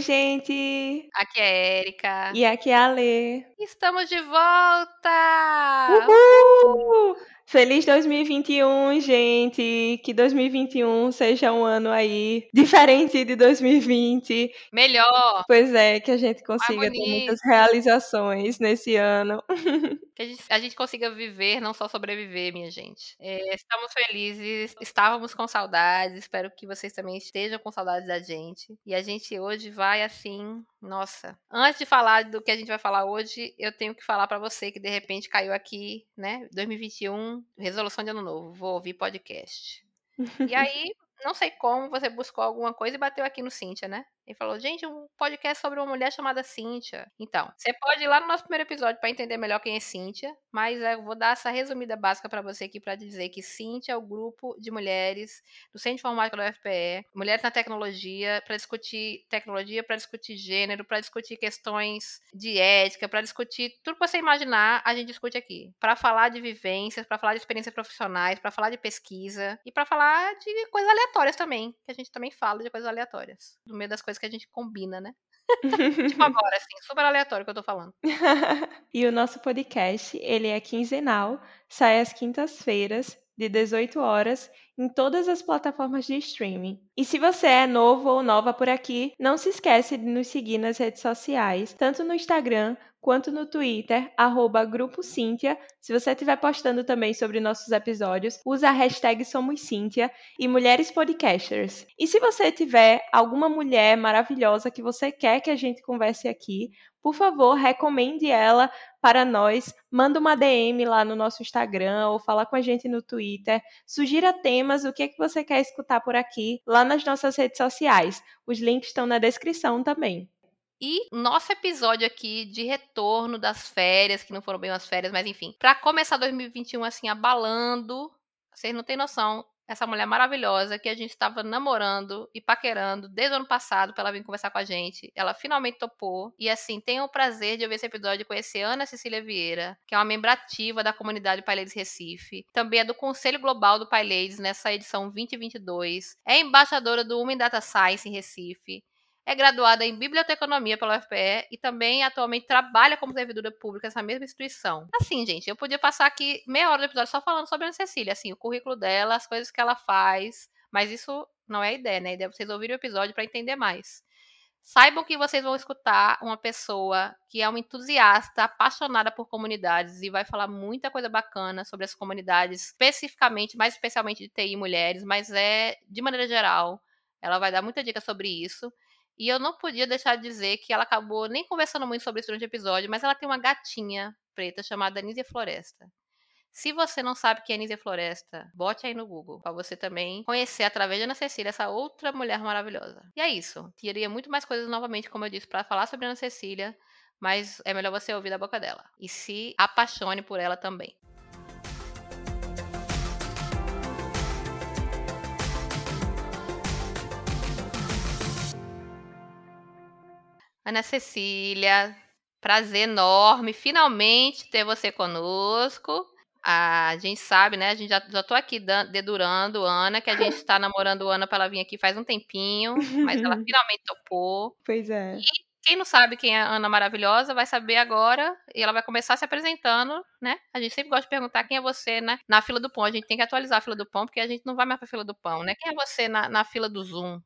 Oi, gente. Aqui é a Erika. E aqui é a Lê. Estamos de volta! Uhul! Feliz 2021, gente. Que 2021 seja um ano aí diferente de 2020. Melhor! Pois é, que a gente consiga ter muitas realizações nesse ano. Que a gente, a gente consiga viver, não só sobreviver, minha gente. É, estamos felizes, estávamos com saudades, espero que vocês também estejam com saudades da gente. E a gente hoje vai assim, nossa. Antes de falar do que a gente vai falar hoje, eu tenho que falar pra você que de repente caiu aqui, né? 2021, resolução de ano novo, vou ouvir podcast. E aí, não sei como, você buscou alguma coisa e bateu aqui no Cíntia, né? E falou, gente, um podcast sobre uma mulher chamada Cíntia. Então, você pode ir lá no nosso primeiro episódio para entender melhor quem é Cíntia, mas eu vou dar essa resumida básica para você aqui para dizer que Cíntia é o grupo de mulheres do Centro de Informática do UFPE, mulheres na tecnologia, para discutir tecnologia, para discutir gênero, para discutir questões de ética, para discutir tudo que você imaginar, a gente discute aqui. Para falar de vivências, para falar de experiências profissionais, para falar de pesquisa e para falar de coisas aleatórias também, que a gente também fala de coisas aleatórias, no meio das coisas que a gente combina, né? tipo agora, assim, super aleatório que eu tô falando. e o nosso podcast, ele é quinzenal, sai às quintas-feiras, de 18 horas, em todas as plataformas de streaming. E se você é novo ou nova por aqui, não se esquece de nos seguir nas redes sociais, tanto no Instagram quanto no Twitter, arroba Grupo Cíntia. Se você estiver postando também sobre nossos episódios, usa a hashtag Somos Cíntia e Mulheres Podcasters. E se você tiver alguma mulher maravilhosa que você quer que a gente converse aqui, por favor, recomende ela para nós. Manda uma DM lá no nosso Instagram ou fala com a gente no Twitter. Sugira temas, o que, é que você quer escutar por aqui, lá nas nossas redes sociais. Os links estão na descrição também. E nosso episódio aqui de retorno das férias, que não foram bem umas férias, mas enfim, para começar 2021 assim abalando, vocês não têm noção, essa mulher maravilhosa que a gente estava namorando e paquerando desde o ano passado para ela vir conversar com a gente. Ela finalmente topou. E assim, tenho o prazer de ouvir esse episódio e conhecer Ana Cecília Vieira, que é uma membro ativa da comunidade Pai Ladies Recife. Também é do Conselho Global do Pai Ladies nessa edição 2022. É embaixadora do Women Data Science em Recife é graduada em biblioteconomia pela UFPE e também atualmente trabalha como servidora pública nessa mesma instituição. Assim, gente, eu podia passar aqui meia hora do episódio só falando sobre a Cecília, assim, o currículo dela, as coisas que ela faz, mas isso não é a ideia, né? A ideia é vocês ouvirem o episódio para entender mais. Saibam que vocês vão escutar uma pessoa que é uma entusiasta, apaixonada por comunidades e vai falar muita coisa bacana sobre as comunidades, especificamente, mais especialmente de TI mulheres, mas é de maneira geral. Ela vai dar muita dica sobre isso. E eu não podia deixar de dizer que ela acabou nem conversando muito sobre isso durante o episódio, mas ela tem uma gatinha preta chamada Nízia Floresta. Se você não sabe quem é Nízia Floresta, bote aí no Google, para você também conhecer através de Ana Cecília essa outra mulher maravilhosa. E é isso. Teria muito mais coisas novamente, como eu disse, para falar sobre Ana Cecília, mas é melhor você ouvir da boca dela. E se apaixone por ela também. Ana Cecília, prazer enorme finalmente ter você conosco. A gente sabe, né? A gente já, já tô aqui dedurando Ana, que a gente está namorando Ana para ela vir aqui faz um tempinho, mas ela finalmente topou. Pois é. E quem não sabe quem é a Ana Maravilhosa vai saber agora e ela vai começar se apresentando, né? A gente sempre gosta de perguntar quem é você, né? Na fila do pão. A gente tem que atualizar a fila do pão, porque a gente não vai mais pra fila do pão, né? Quem é você na, na fila do Zoom?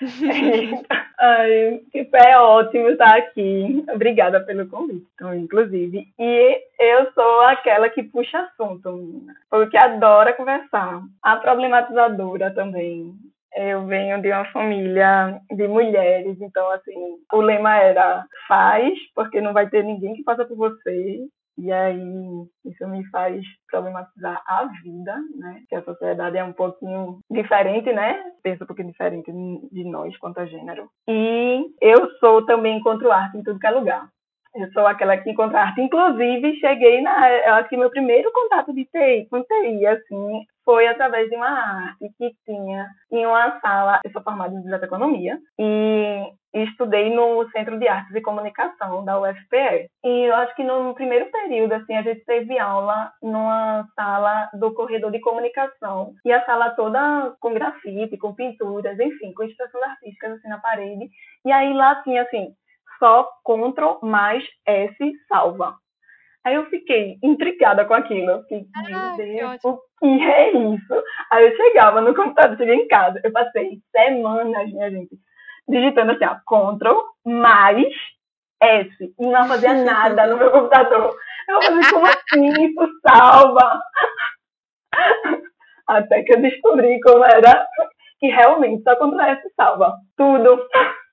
Ai, tipo, é ótimo estar aqui. Obrigada pelo convite, inclusive. E eu sou aquela que puxa assunto, porque adora conversar. A problematizadora também. Eu venho de uma família de mulheres, então, assim, o lema era faz, porque não vai ter ninguém que faça por você. E aí isso me faz problematizar a vida, né? Que a sociedade é um pouquinho diferente, né? Pensa um pouquinho diferente de nós quanto a gênero. E eu sou também encontro arte em tudo que é lugar. Eu sou aquela que encontra arte. Inclusive, cheguei na. Eu acho que meu primeiro contato de TI, com TI, assim, foi através de uma arte que tinha em uma sala. Eu sou formada em Economia e estudei no Centro de Artes e Comunicação da UFPE. E eu acho que no primeiro período, assim, a gente teve aula numa sala do corredor de comunicação. E a sala toda com grafite, com pinturas, enfim, com expressões artísticas assim na parede. E aí lá tinha, assim, só Ctrl mais S salva. Aí eu fiquei intrigada com aquilo. Fiquei, ah, meu Deus, o que é isso? Aí eu chegava no computador, cheguei em casa, eu passei semanas, minha gente, digitando assim, ó, Ctrl mais S. E não fazia nada no meu computador. Eu falei, como assim isso salva? Até que eu descobri como era que realmente só Ctrl S salva tudo.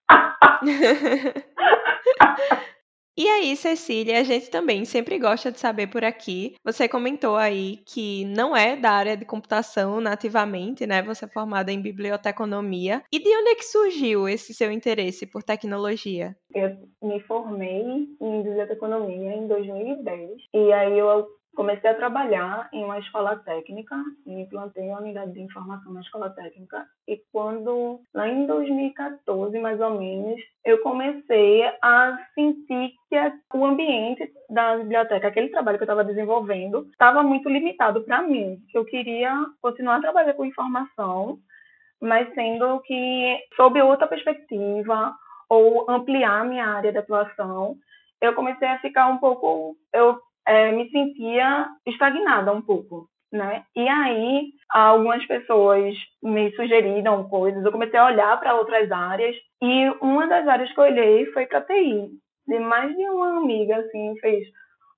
E aí, Cecília, a gente também sempre gosta de saber por aqui. Você comentou aí que não é da área de computação nativamente, né? Você é formada em biblioteconomia. E de onde é que surgiu esse seu interesse por tecnologia? Eu me formei em biblioteconomia em 2010. E aí eu comecei a trabalhar em uma escola técnica e implantei a unidade de informação na escola técnica. E quando, lá em 2014, mais ou menos, eu comecei a sentir que o ambiente da biblioteca, aquele trabalho que eu estava desenvolvendo, estava muito limitado para mim. Que eu queria continuar a trabalhar com informação, mas sendo que sob outra perspectiva ou ampliar minha área de atuação, eu comecei a ficar um pouco, eu é, me sentia estagnada um pouco, né? E aí algumas pessoas me sugeriram coisas, eu comecei a olhar para outras áreas e uma das áreas que eu olhei foi para TI. De mais de uma amiga assim fez,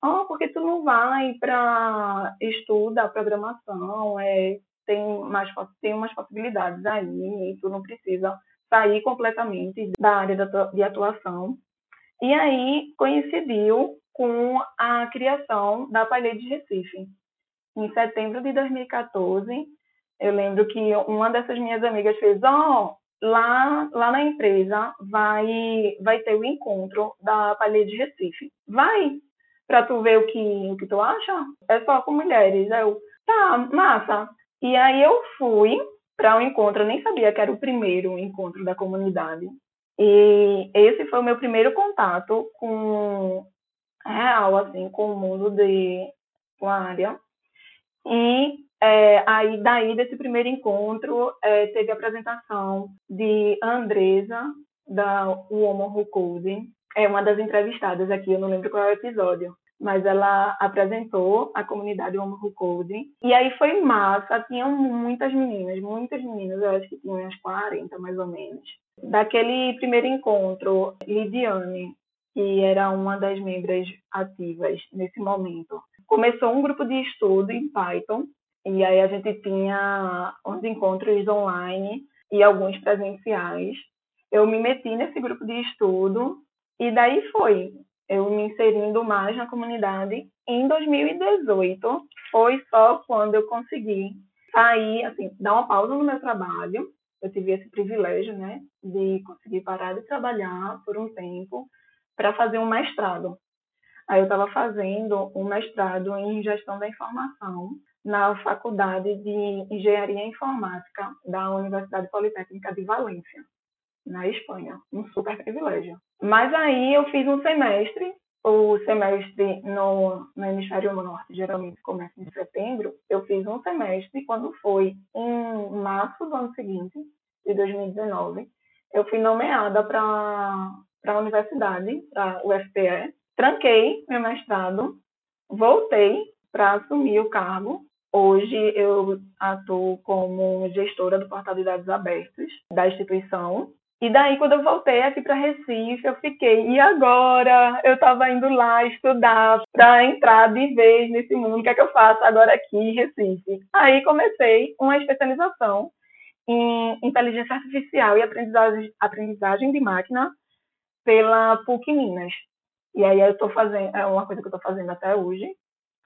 oh, porque tu não vai para estuda programação, é tem mais tem umas possibilidades aí, e tu não precisa sair completamente da área de atuação. E aí coincidiu com a criação da Palha de Recife. Em setembro de 2014, eu lembro que uma dessas minhas amigas fez, ó, oh, lá, lá na empresa vai, vai ter o encontro da Palha de Recife. Vai para tu ver o que, o que tu acha? É só com mulheres. Aí eu, tá, massa. E aí eu fui para o um encontro, eu nem sabia que era o primeiro encontro da comunidade. E esse foi o meu primeiro contato com real, assim, com o mundo de com a área. E é, aí, daí, desse primeiro encontro, é, teve a apresentação de Andresa, da Woman Who Code, é uma das entrevistadas aqui, eu não lembro qual é o episódio, mas ela apresentou a comunidade Woman Who Code, e aí foi massa, tinham muitas meninas, muitas meninas, eu acho que tinham umas 40 mais ou menos. Daquele primeiro encontro, Lidiane, que era uma das membros ativas nesse momento. Começou um grupo de estudo em Python, e aí a gente tinha uns encontros online e alguns presenciais. Eu me meti nesse grupo de estudo e daí foi eu me inserindo mais na comunidade. Em 2018 foi só quando eu consegui sair, assim, dar uma pausa no meu trabalho. Eu tive esse privilégio, né, de conseguir parar de trabalhar por um tempo para fazer um mestrado. Aí eu estava fazendo um mestrado em gestão da informação na Faculdade de Engenharia Informática da Universidade Politécnica de Valência, na Espanha. Um super privilégio. Mas aí eu fiz um semestre, o semestre no, no Hemisfério Norte geralmente começa em setembro. Eu fiz um semestre, quando foi em março do ano seguinte, de 2019, eu fui nomeada para para a universidade, para o UFPE, tranquei meu mestrado, voltei para assumir o cargo. Hoje eu atuo como gestora do portal de dados abertos da instituição. E daí, quando eu voltei aqui para Recife, eu fiquei, e agora? Eu estava indo lá estudar para entrar de vez nesse mundo, o que é que eu faço agora aqui em Recife? Aí comecei uma especialização em inteligência artificial e aprendizagem, aprendizagem de máquina pela PUC Minas. E aí eu estou fazendo, é uma coisa que eu estou fazendo até hoje,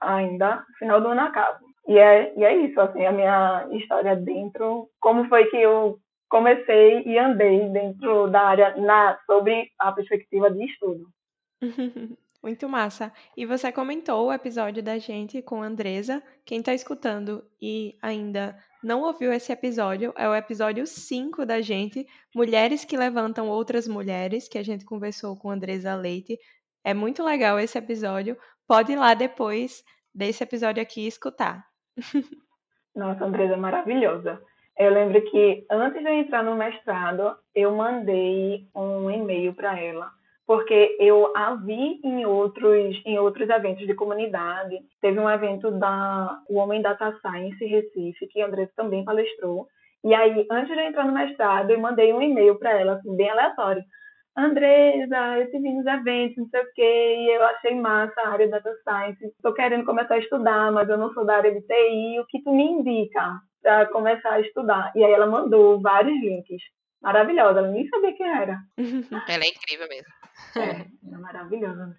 ainda, final do ano acabo. E é, e é isso, assim, a minha história dentro, como foi que eu comecei e andei dentro da área na, sobre a perspectiva de estudo. Muito massa. E você comentou o episódio da gente com a Andresa. Quem está escutando e ainda não ouviu esse episódio, é o episódio 5 da gente, Mulheres que Levantam Outras Mulheres, que a gente conversou com a Andresa Leite. É muito legal esse episódio. Pode ir lá depois desse episódio aqui escutar. Nossa, Andresa maravilhosa. Eu lembro que antes de eu entrar no mestrado, eu mandei um e-mail para ela porque eu a vi em outros, em outros eventos de comunidade. Teve um evento da o Homem Data Science Recife, que Andressa também palestrou. E aí, antes de eu entrar no mestrado, eu mandei um e-mail para ela, assim, bem aleatório. Andresa, eu te vi nos eventos, não sei o quê, e eu achei massa a área de Data Science. Estou querendo começar a estudar, mas eu não sou da área de TI. O que tu me indica para começar a estudar? E aí ela mandou vários links. Maravilhosa, ela nem sabia quem era. Ela é incrível mesmo. É, é maravilhosa.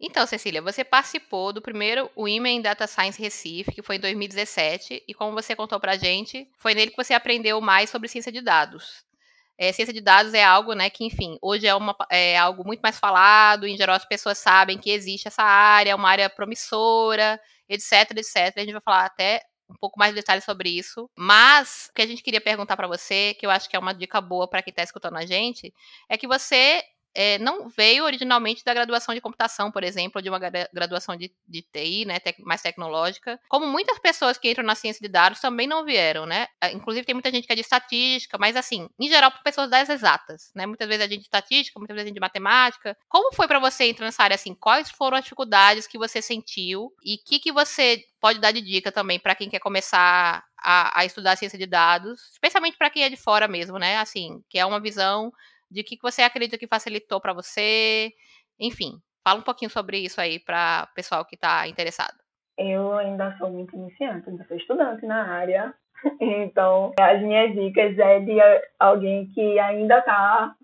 Então, Cecília, você participou do primeiro Women Data Science Recife, que foi em 2017, e como você contou pra gente, foi nele que você aprendeu mais sobre ciência de dados. É, ciência de dados é algo, né, que, enfim, hoje é, uma, é algo muito mais falado, em geral as pessoas sabem que existe essa área, é uma área promissora, etc, etc. A gente vai falar até um pouco mais de detalhes sobre isso. Mas o que a gente queria perguntar para você, que eu acho que é uma dica boa para quem está escutando a gente, é que você é, não veio originalmente da graduação de computação, por exemplo, de uma graduação de, de TI, né, tec, mais tecnológica. Como muitas pessoas que entram na ciência de dados também não vieram, né? Ah, inclusive tem muita gente que é de estatística, mas assim, em geral, por pessoas das exatas, né? Muitas vezes a gente de estatística, muitas vezes a gente de matemática. Como foi para você entrar nessa área assim? Quais foram as dificuldades que você sentiu e o que, que você pode dar de dica também para quem quer começar a, a estudar ciência de dados, especialmente para quem é de fora mesmo, né? Assim, que é uma visão de que você acredita que facilitou para você, enfim, fala um pouquinho sobre isso aí para o pessoal que está interessado. Eu ainda sou muito iniciante, ainda sou estudante na área, então as minhas dicas é de alguém que ainda está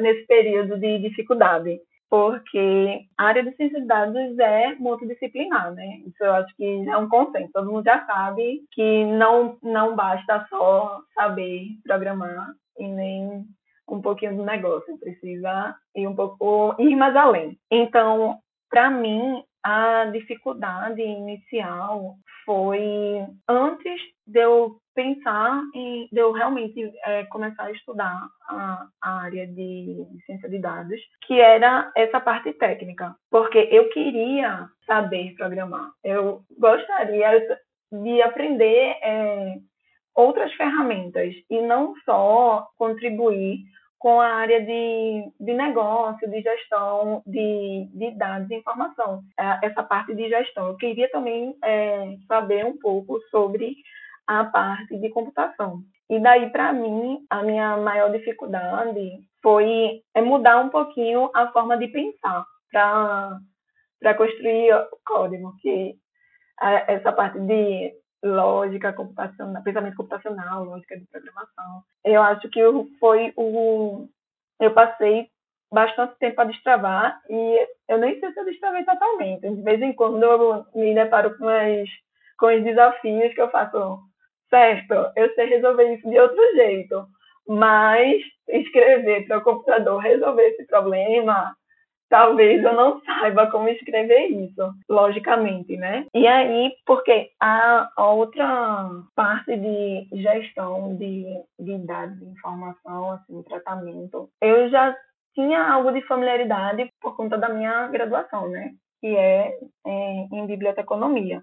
nesse período de dificuldade, porque a área de ciência de dados é multidisciplinar, né? Isso eu acho que é um consenso, todo mundo já sabe que não, não basta só saber programar e nem um pouquinho do negócio, precisa ir um pouco ir mais além. Então, para mim, a dificuldade inicial foi antes de eu pensar em de eu realmente é, começar a estudar a, a área de, ciência de dados, que era essa parte técnica, porque eu queria saber programar, eu gostaria de aprender é, outras ferramentas e não só contribuir com a área de, de negócio, de gestão de, de dados e informação, é, essa parte de gestão. Eu queria também é, saber um pouco sobre a parte de computação. E daí, para mim, a minha maior dificuldade foi é mudar um pouquinho a forma de pensar para construir o código, que essa parte de lógica computacional, pensamento computacional, lógica de programação. Eu acho que foi o eu passei bastante tempo a destravar e eu nem sei se eu destravei totalmente. De vez em quando eu me deparo com as com os desafios que eu faço, certo, eu sei resolver isso de outro jeito, mas escrever para o computador resolver esse problema talvez eu não saiba como escrever isso, logicamente, né? E aí, porque a, outra parte de gestão de, de dados de informação, assim, tratamento, eu já tinha algo de familiaridade por conta da minha graduação, né? Que é, é em biblioteconomia.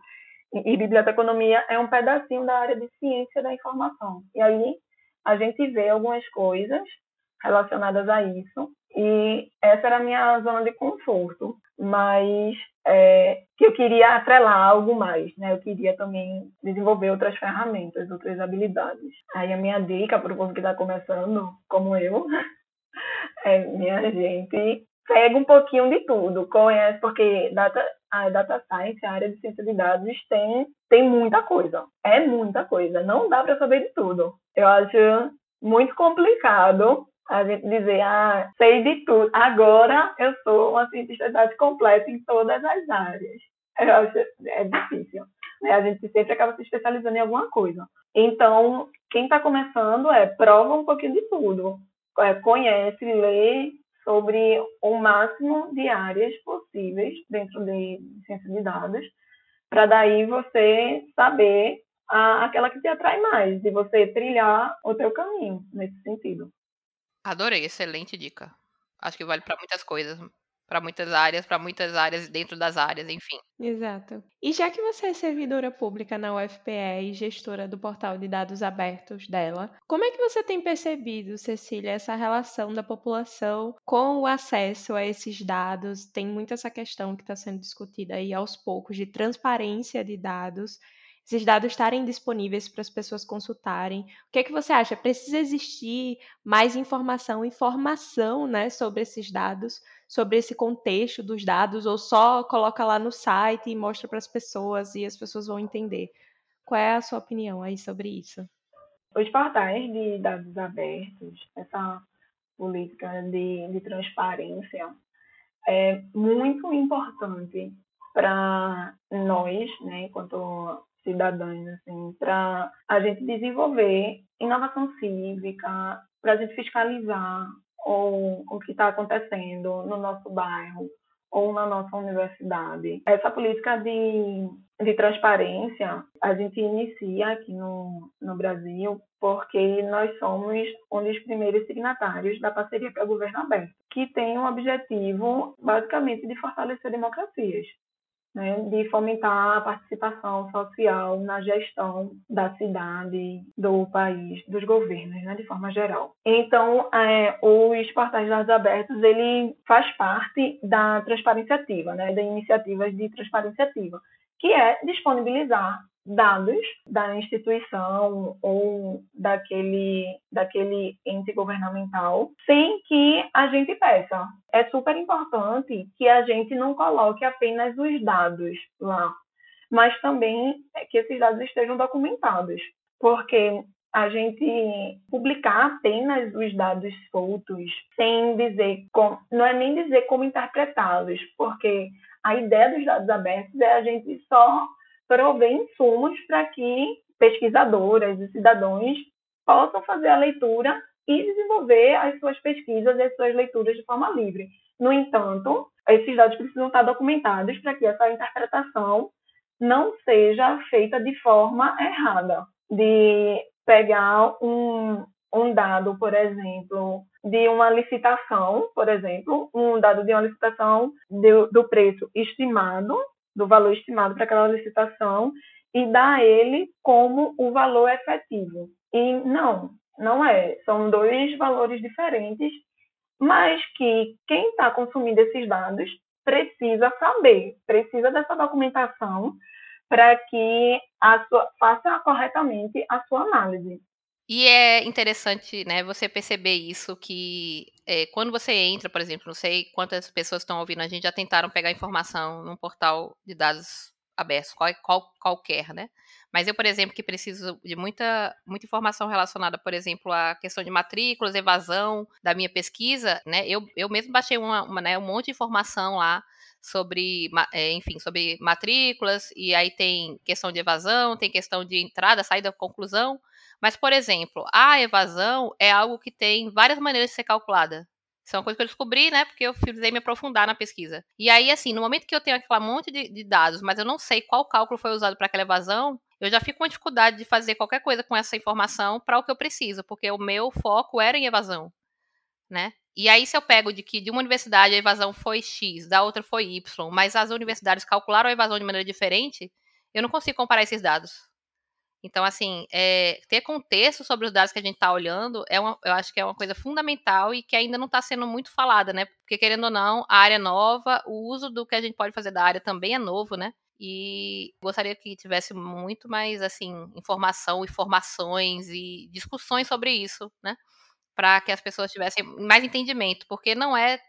E, e biblioteconomia é um pedacinho da área de ciência da informação. E aí a gente vê algumas coisas relacionadas a isso. E essa era a minha zona de conforto, mas é, que eu queria atrelar algo mais, né? Eu queria também desenvolver outras ferramentas, outras habilidades. Aí a minha dica para o povo que está começando, como eu, é, minha gente, pega um pouquinho de tudo, conhece, porque data, a data science, a área de ciência de dados, tem, tem muita coisa. É muita coisa. Não dá para saber de tudo. Eu acho muito complicado a gente dizer, ah, sei de tudo, agora eu sou uma cientista completa em todas as áreas. Eu acho é difícil. Né? A gente sempre acaba se especializando em alguma coisa. Então, quem está começando é prova um pouquinho de tudo. É, conhece, lê sobre o máximo de áreas possíveis dentro de ciência de dados, para daí você saber a, aquela que te atrai mais, e você trilhar o teu caminho nesse sentido. Adorei, excelente dica. Acho que vale para muitas coisas, para muitas áreas, para muitas áreas dentro das áreas, enfim. Exato. E já que você é servidora pública na UFPE e gestora do portal de dados abertos dela, como é que você tem percebido, Cecília, essa relação da população com o acesso a esses dados? Tem muito essa questão que está sendo discutida aí aos poucos de transparência de dados esses dados estarem disponíveis para as pessoas consultarem. O que é que você acha? Precisa existir mais informação, informação né, sobre esses dados, sobre esse contexto dos dados, ou só coloca lá no site e mostra para as pessoas e as pessoas vão entender? Qual é a sua opinião aí sobre isso? Os portais de dados abertos, essa política de, de transparência, é muito importante para nós, né, enquanto cidadãos, assim, para a gente desenvolver inovação cívica, para a gente fiscalizar o, o que está acontecendo no nosso bairro ou na nossa universidade. Essa política de, de transparência a gente inicia aqui no, no Brasil porque nós somos um dos primeiros signatários da parceria para o governo aberto, que tem o objetivo basicamente de fortalecer democracias né, de fomentar a participação social na gestão da cidade, do país, dos governos, né, de forma geral. Então, é, os portais de dados abertos, ele faz parte da transparência ativa, né, da iniciativas de transparência ativa, que é disponibilizar dados da instituição ou daquele, daquele ente governamental sem que a gente peça. É super importante que a gente não coloque apenas os dados lá, mas também que esses dados estejam documentados, porque a gente publicar apenas os dados soltos sem dizer como, não é nem dizer como interpretá-los, porque a ideia dos dados abertos é a gente só prover insumos para que pesquisadoras e cidadãos possam fazer a leitura e desenvolver as suas pesquisas e as suas leituras de forma livre. No entanto, esses dados precisam estar documentados para que essa interpretação não seja feita de forma errada, de pegar um, um dado, por exemplo, de uma licitação, por exemplo, um dado de uma licitação do, do preço estimado do valor estimado para aquela licitação e dar ele como o valor efetivo. E não, não é. São dois valores diferentes, mas que quem está consumindo esses dados precisa saber, precisa dessa documentação para que a sua, faça corretamente a sua análise. E é interessante, né, você perceber isso que é, quando você entra, por exemplo, não sei quantas pessoas estão ouvindo, a gente já tentaram pegar informação num portal de dados abertos, qual, qual, qualquer, né? Mas eu, por exemplo, que preciso de muita, muita informação relacionada, por exemplo, à questão de matrículas, evasão da minha pesquisa, né? Eu, eu mesmo baixei uma, uma né, um monte de informação lá sobre, é, enfim, sobre matrículas, e aí tem questão de evasão, tem questão de entrada, saída, conclusão. Mas, por exemplo, a evasão é algo que tem várias maneiras de ser calculada. Isso é uma coisa que eu descobri, né? Porque eu precisei me aprofundar na pesquisa. E aí, assim, no momento que eu tenho aquela monte de, de dados, mas eu não sei qual cálculo foi usado para aquela evasão, eu já fico com dificuldade de fazer qualquer coisa com essa informação para o que eu preciso, porque o meu foco era em evasão, né? E aí, se eu pego de que de uma universidade a evasão foi X, da outra foi Y, mas as universidades calcularam a evasão de maneira diferente, eu não consigo comparar esses dados. Então, assim, é, ter contexto sobre os dados que a gente está olhando, é uma, eu acho que é uma coisa fundamental e que ainda não está sendo muito falada, né? Porque, querendo ou não, a área é nova, o uso do que a gente pode fazer da área também é novo, né? E gostaria que tivesse muito mais, assim, informação, informações e discussões sobre isso, né? Para que as pessoas tivessem mais entendimento, porque não é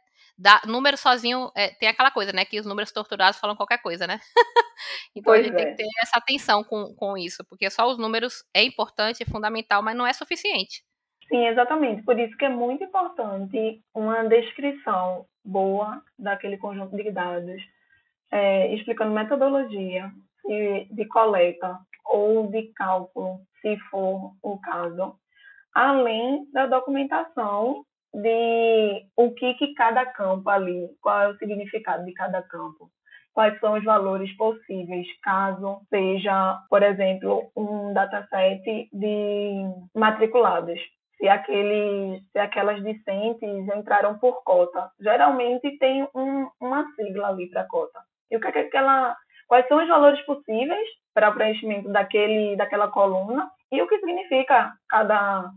da, número sozinho é, tem aquela coisa, né? Que os números torturados falam qualquer coisa, né? então pois a gente é. tem que ter essa atenção com, com isso, porque só os números é importante, é fundamental, mas não é suficiente. Sim, exatamente. Por isso que é muito importante uma descrição boa daquele conjunto de dados, é, explicando metodologia de, de coleta ou de cálculo, se for o caso, além da documentação de o que, que cada campo ali, qual é o significado de cada campo, quais são os valores possíveis, caso seja, por exemplo, um dataset de matriculados. Se, aqueles, se aquelas discentes entraram por cota. Geralmente tem um, uma sigla ali para cota. E o que é que aquela. Quais são os valores possíveis para o preenchimento daquele, daquela coluna e o que significa cada,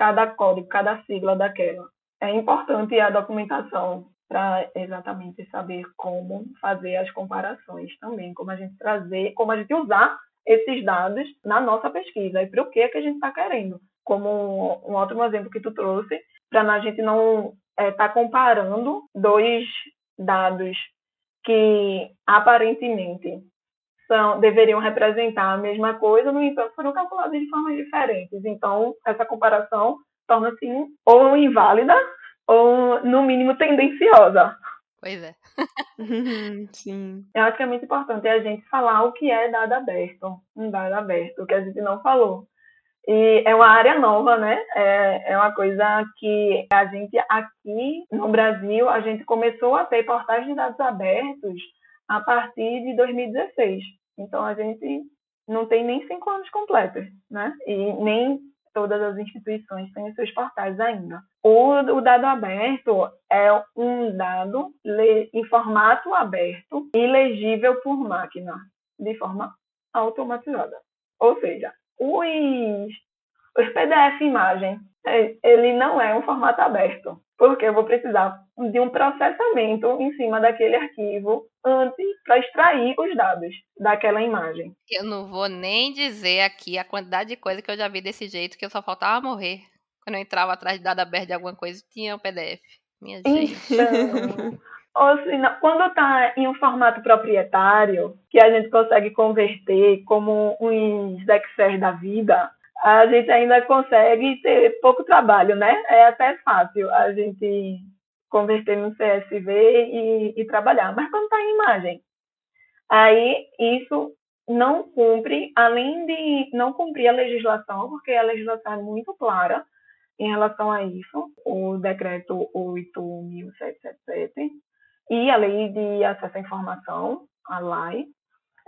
cada código, cada sigla daquela. É importante a documentação para exatamente saber como fazer as comparações também, como a gente trazer, como a gente usar esses dados na nossa pesquisa e para o que, que a gente está querendo. Como um ótimo exemplo que tu trouxe, para a gente não estar é, tá comparando dois dados que aparentemente são, deveriam representar a mesma coisa, no entanto, foram calculados de formas diferentes. Então, essa comparação torna-se ou inválida ou, no mínimo, tendenciosa. Pois é. Sim. Eu acho que é muito importante a gente falar o que é dado aberto, um dado aberto, o que a gente não falou. E é uma área nova, né? É, é uma coisa que a gente aqui no Brasil, a gente começou a ter portais de dados abertos a partir de 2016. Então a gente não tem nem cinco anos completos, né? E nem todas as instituições têm seus portais ainda. O, o dado aberto é um dado em formato aberto e legível por máquina, de forma automatizada. Ou seja, os, os PDF imagem, é, ele não é um formato aberto, porque eu vou precisar de um processamento em cima daquele arquivo antes para extrair os dados daquela imagem. Eu não vou nem dizer aqui a quantidade de coisa que eu já vi desse jeito que eu só faltava morrer. Quando eu entrava atrás de dado aberto de alguma coisa, tinha um PDF. Minha gente. Então, ou seja, quando está em um formato proprietário, que a gente consegue converter como uns Excel da vida, a gente ainda consegue ter pouco trabalho, né? É até fácil a gente converter no CSV e, e trabalhar. Mas quando está em imagem, aí isso não cumpre, além de não cumprir a legislação, porque a legislação é muito clara em relação a isso, o decreto 8.777 e a lei de acesso à informação, a LAI,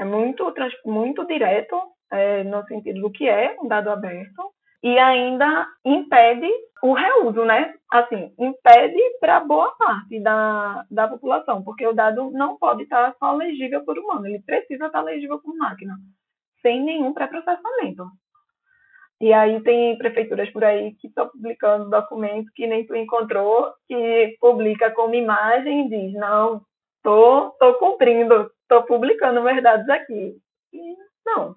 é muito, muito direto é, no sentido do que é um dado aberto e ainda impede o reuso, né? Assim, impede para boa parte da, da população, porque o dado não pode estar só legível por humano, ele precisa estar legível por máquina, sem nenhum pré-processamento. E aí tem prefeituras por aí que estão publicando documentos que nem tu encontrou, que publica como imagem e diz, não, tô, tô cumprindo, tô publicando meus dados aqui. E não,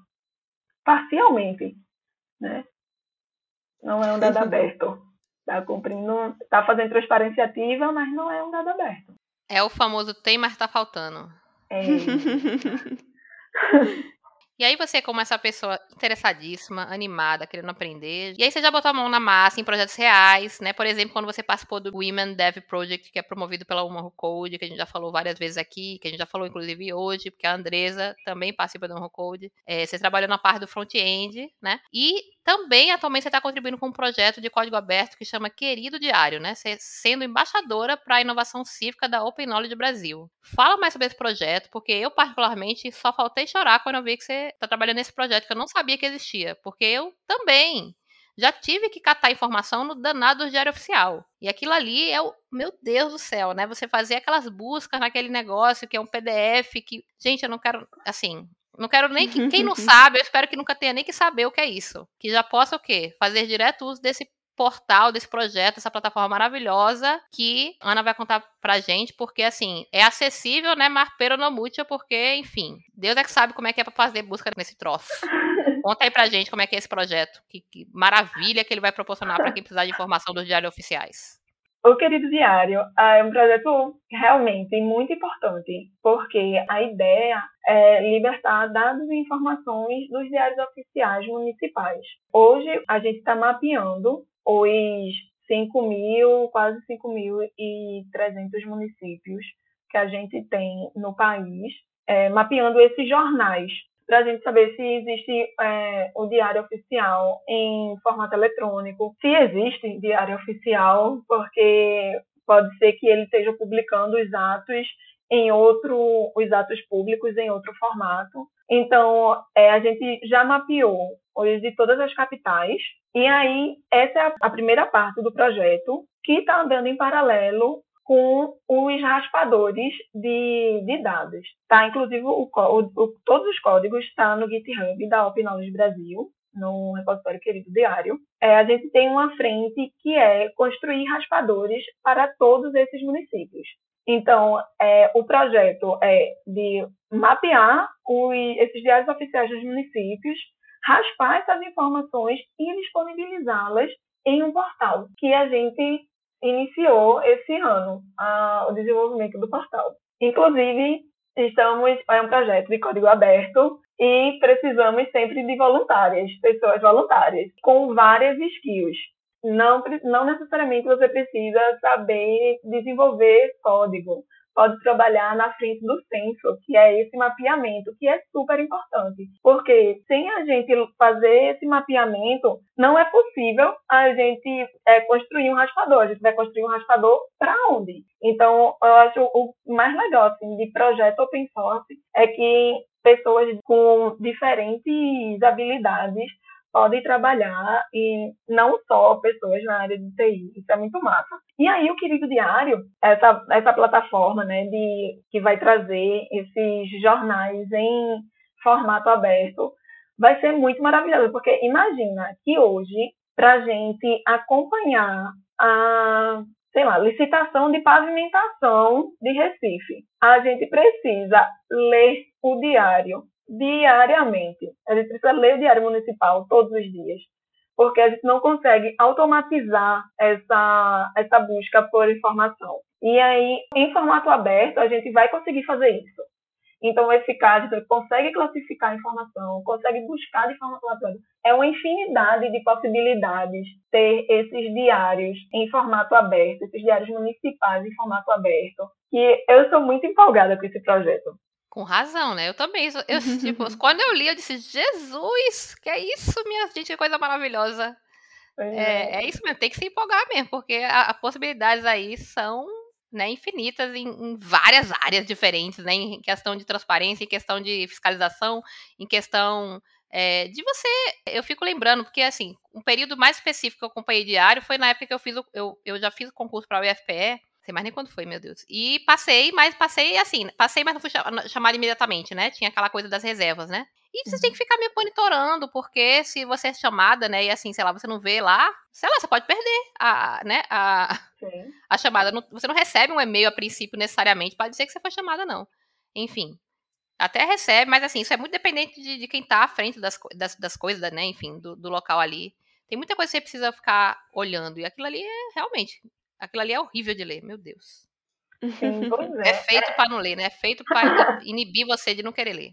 parcialmente, né? Não é um dado aberto. Está cumprindo, está fazendo transparência ativa, mas não é um dado aberto. É o famoso tem, mas está faltando. É. E aí você, como essa pessoa interessadíssima, animada, querendo aprender, e aí você já botou a mão na massa em projetos reais, né? Por exemplo, quando você participou do Women Dev Project, que é promovido pela Uma Code, que a gente já falou várias vezes aqui, que a gente já falou inclusive hoje, porque a Andresa também participa do Uma Code. É, você trabalhou na parte do front-end, né? E também, atualmente, você está contribuindo com um projeto de código aberto que chama Querido Diário, né? Você sendo embaixadora para a inovação cívica da Open Knowledge Brasil. Fala mais sobre esse projeto, porque eu, particularmente, só faltei chorar quando eu vi que você está trabalhando nesse projeto, que eu não sabia que existia. Porque eu também já tive que catar informação no danado Diário Oficial. E aquilo ali é o. Meu Deus do céu, né? Você fazer aquelas buscas naquele negócio que é um PDF que. Gente, eu não quero. Assim, não quero nem que quem não sabe, eu espero que nunca tenha nem que saber o que é isso. Que já possa o quê? Fazer direto uso desse portal, desse projeto, dessa plataforma maravilhosa que Ana vai contar pra gente, porque assim, é acessível, né, mas pero no mútil, porque, enfim, Deus é que sabe como é que é pra fazer busca nesse troço. Conta aí pra gente como é que é esse projeto, que, que maravilha que ele vai proporcionar para quem precisar de informação dos diários oficiais. O Querido Diário é um projeto realmente muito importante, porque a ideia é libertar dados e informações dos diários oficiais municipais. Hoje, a gente está mapeando os 5 mil, quase 5.300 municípios que a gente tem no país, é, mapeando esses jornais, para a gente saber se existe é, o diário oficial em formato eletrônico, se existe diário oficial, porque pode ser que ele esteja publicando os atos em outro, os atos públicos em outro formato. Então, é, a gente já mapeou hoje de todas as capitais, e aí essa é a primeira parte do projeto, que está andando em paralelo com os raspadores de, de dados. Tá? Inclusive, o, o, todos os códigos estão tá no GitHub da Open Knowledge Brasil, no repositório querido diário. É, a gente tem uma frente que é construir raspadores para todos esses municípios. Então, é, o projeto é de mapear os, esses diários oficiais dos municípios, raspar essas informações e disponibilizá-las em um portal que a gente iniciou esse ano, a, o desenvolvimento do portal. Inclusive, estamos é um projeto de código aberto e precisamos sempre de voluntárias, pessoas voluntárias, com várias skills não, não necessariamente você precisa saber desenvolver código. Pode trabalhar na frente do censo, que é esse mapeamento, que é super importante. Porque sem a gente fazer esse mapeamento, não é possível a gente é, construir um raspador. A gente vai construir um raspador para onde? Então, eu acho o mais legal assim, de projeto open source é que pessoas com diferentes habilidades podem trabalhar e não só pessoas na área de TI. Isso é muito massa. E aí o Querido Diário, essa, essa plataforma né, de, que vai trazer esses jornais em formato aberto, vai ser muito maravilhoso, porque imagina que hoje, para a gente acompanhar a sei lá, licitação de pavimentação de Recife. A gente precisa ler o diário diariamente. A gente precisa ler o Diário Municipal todos os dias, porque a gente não consegue automatizar essa, essa busca por informação. E aí, em formato aberto, a gente vai conseguir fazer isso. Então, esse você consegue classificar a informação, consegue buscar de forma aleatória. É uma infinidade de possibilidades ter esses diários em formato aberto, esses diários municipais em formato aberto, que eu sou muito empolgada com esse projeto. Com razão, né? Eu também. Eu, tipo, quando eu li, eu disse, Jesus, que é isso, minha gente, que coisa maravilhosa. É, é, é isso mesmo, tem que se empolgar mesmo, porque as possibilidades aí são né, infinitas em, em, várias áreas diferentes, né? Em questão de transparência, em questão de fiscalização, em questão é, de você. Eu fico lembrando, porque assim, um período mais específico que eu acompanhei diário foi na época que eu fiz o, eu, eu já fiz o concurso para o UFPE sei mais nem quando foi, meu Deus. E passei, mas passei assim, passei, mas não fui chamada imediatamente, né? Tinha aquela coisa das reservas, né? E você uhum. tem que ficar me monitorando, porque se você é chamada, né, e assim, sei lá, você não vê lá, sei lá, você pode perder a, né, a, a chamada. Você não recebe um e-mail a princípio necessariamente para dizer que você foi chamada, não. Enfim. Até recebe, mas assim, isso é muito dependente de, de quem tá à frente das, das, das coisas, né, enfim, do, do local ali. Tem muita coisa que você precisa ficar olhando. E aquilo ali é realmente Aquilo ali é horrível de ler, meu Deus. Sim, é. é. feito para não ler, né? É feito para inibir você de não querer ler.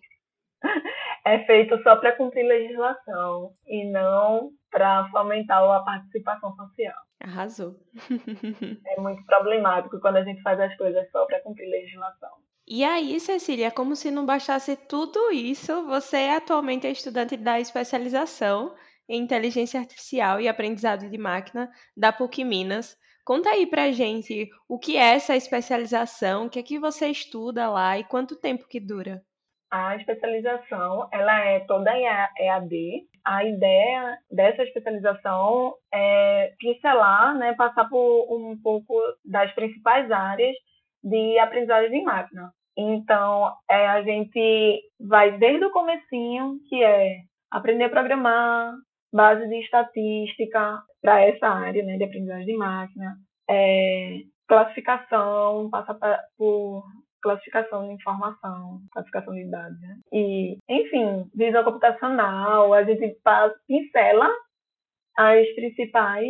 É feito só para cumprir legislação e não para fomentar a participação social. Arrasou. É muito problemático quando a gente faz as coisas só para cumprir legislação. E aí, Cecília, como se não bastasse tudo isso, você atualmente é estudante da especialização em inteligência artificial e aprendizado de máquina da PUC Minas. Conta aí pra gente o que é essa especialização, o que é que você estuda lá e quanto tempo que dura. A especialização, ela é toda em EAD. A ideia dessa especialização é pincelar, né, passar por um pouco das principais áreas de aprendizagem de máquina. Então, é, a gente vai desde o comecinho, que é aprender a programar, base de estatística para essa área né, de aprendizagem de máquina, é, classificação, passa pra, por classificação de informação, classificação de dados. Né? E, enfim, visão computacional, a gente pincela as principais,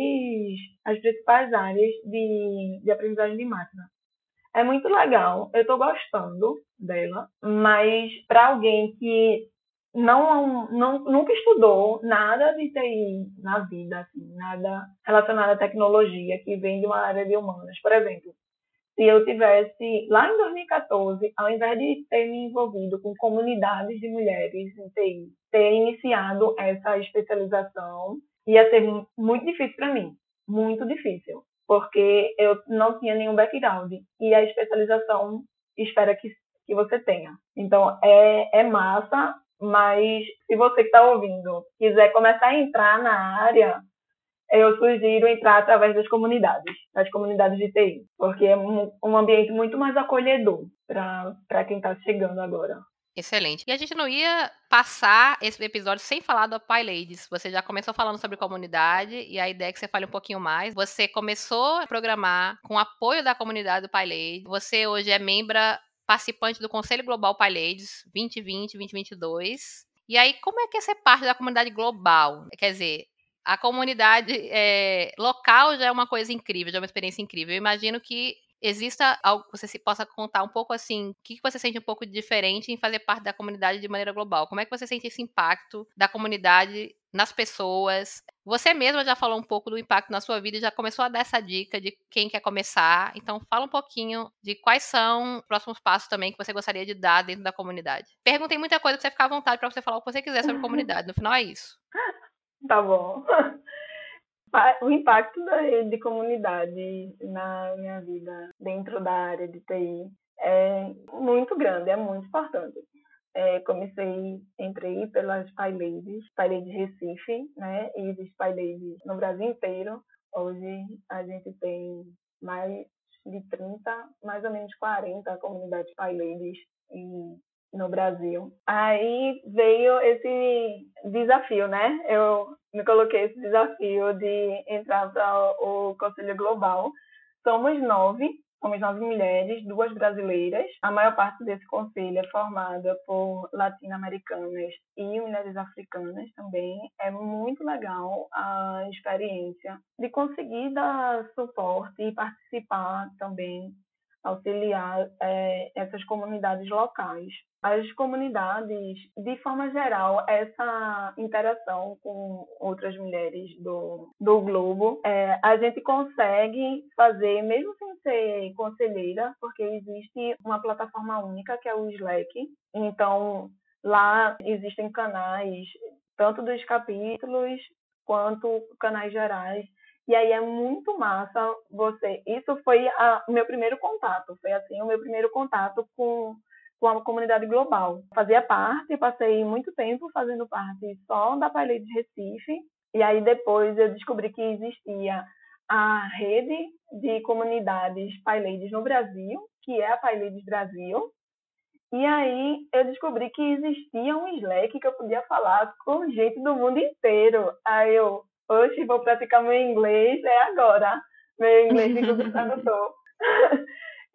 as principais áreas de, de aprendizagem de máquina. É muito legal, eu estou gostando dela, mas para alguém que não, não, nunca estudou nada de TI na vida, assim, nada relacionado à tecnologia que vem de uma área de humanas. Por exemplo, se eu tivesse, lá em 2014, ao invés de ter me envolvido com comunidades de mulheres em TI, ter iniciado essa especialização, ia ser muito difícil para mim, muito difícil, porque eu não tinha nenhum background e a especialização espera que, que você tenha. Então, é, é massa, mas se você que está ouvindo quiser começar a entrar na área, eu sugiro entrar através das comunidades, das comunidades de TI, porque é um ambiente muito mais acolhedor para quem está chegando agora. Excelente. E a gente não ia passar esse episódio sem falar do Pai Ladies. Você já começou falando sobre comunidade e a ideia é que você fale um pouquinho mais. Você começou a programar com apoio da comunidade do Pai Ladies. Você hoje é membro participante do Conselho Global Pai Ladies 2020-2022. E aí, como é que é ser parte da comunidade global? Quer dizer, a comunidade é, local já é uma coisa incrível, já é uma experiência incrível. Eu imagino que exista algo que você se possa contar um pouco assim, o que você sente um pouco diferente em fazer parte da comunidade de maneira global? Como é que você sente esse impacto da comunidade nas pessoas? Você mesma já falou um pouco do impacto na sua vida e já começou a dar essa dica de quem quer começar. Então, fala um pouquinho de quais são os próximos passos também que você gostaria de dar dentro da comunidade. Perguntei muita coisa para você ficar à vontade para você falar o que você quiser sobre comunidade. No final é isso. Tá bom. O impacto da rede de comunidade na minha vida dentro da área de TI é muito grande, é muito importante. É, comecei, entrei pelas PyLadies, PyLadies Recife, né? E existe PyLadies no Brasil inteiro. Hoje a gente tem mais de 30, mais ou menos 40 comunidades PyLadies no Brasil. Aí veio esse desafio, né? Eu me coloquei esse desafio de entrar para o Conselho Global. Somos nove, somos nove mulheres, duas brasileiras. A maior parte desse conselho é formada por latino-americanas e mulheres africanas também. É muito legal a experiência de conseguir dar suporte e participar também auxiliar é, essas comunidades locais. As comunidades, de forma geral, essa interação com outras mulheres do, do globo, é, a gente consegue fazer, mesmo sem ser conselheira, porque existe uma plataforma única que é o Slack. Então, lá existem canais, tanto dos capítulos quanto canais gerais e aí é muito massa você. Isso foi o meu primeiro contato, foi assim o meu primeiro contato com, com a comunidade global. Fazia parte, passei muito tempo fazendo parte só da Palha de Recife, e aí depois eu descobri que existia a rede de comunidades PyLadies no Brasil, que é a PyLadies Brasil. E aí eu descobri que existia um Slack que eu podia falar com gente do mundo inteiro. Aí eu, Hoje vou praticar meu inglês, é agora. Meu inglês de Tradutor.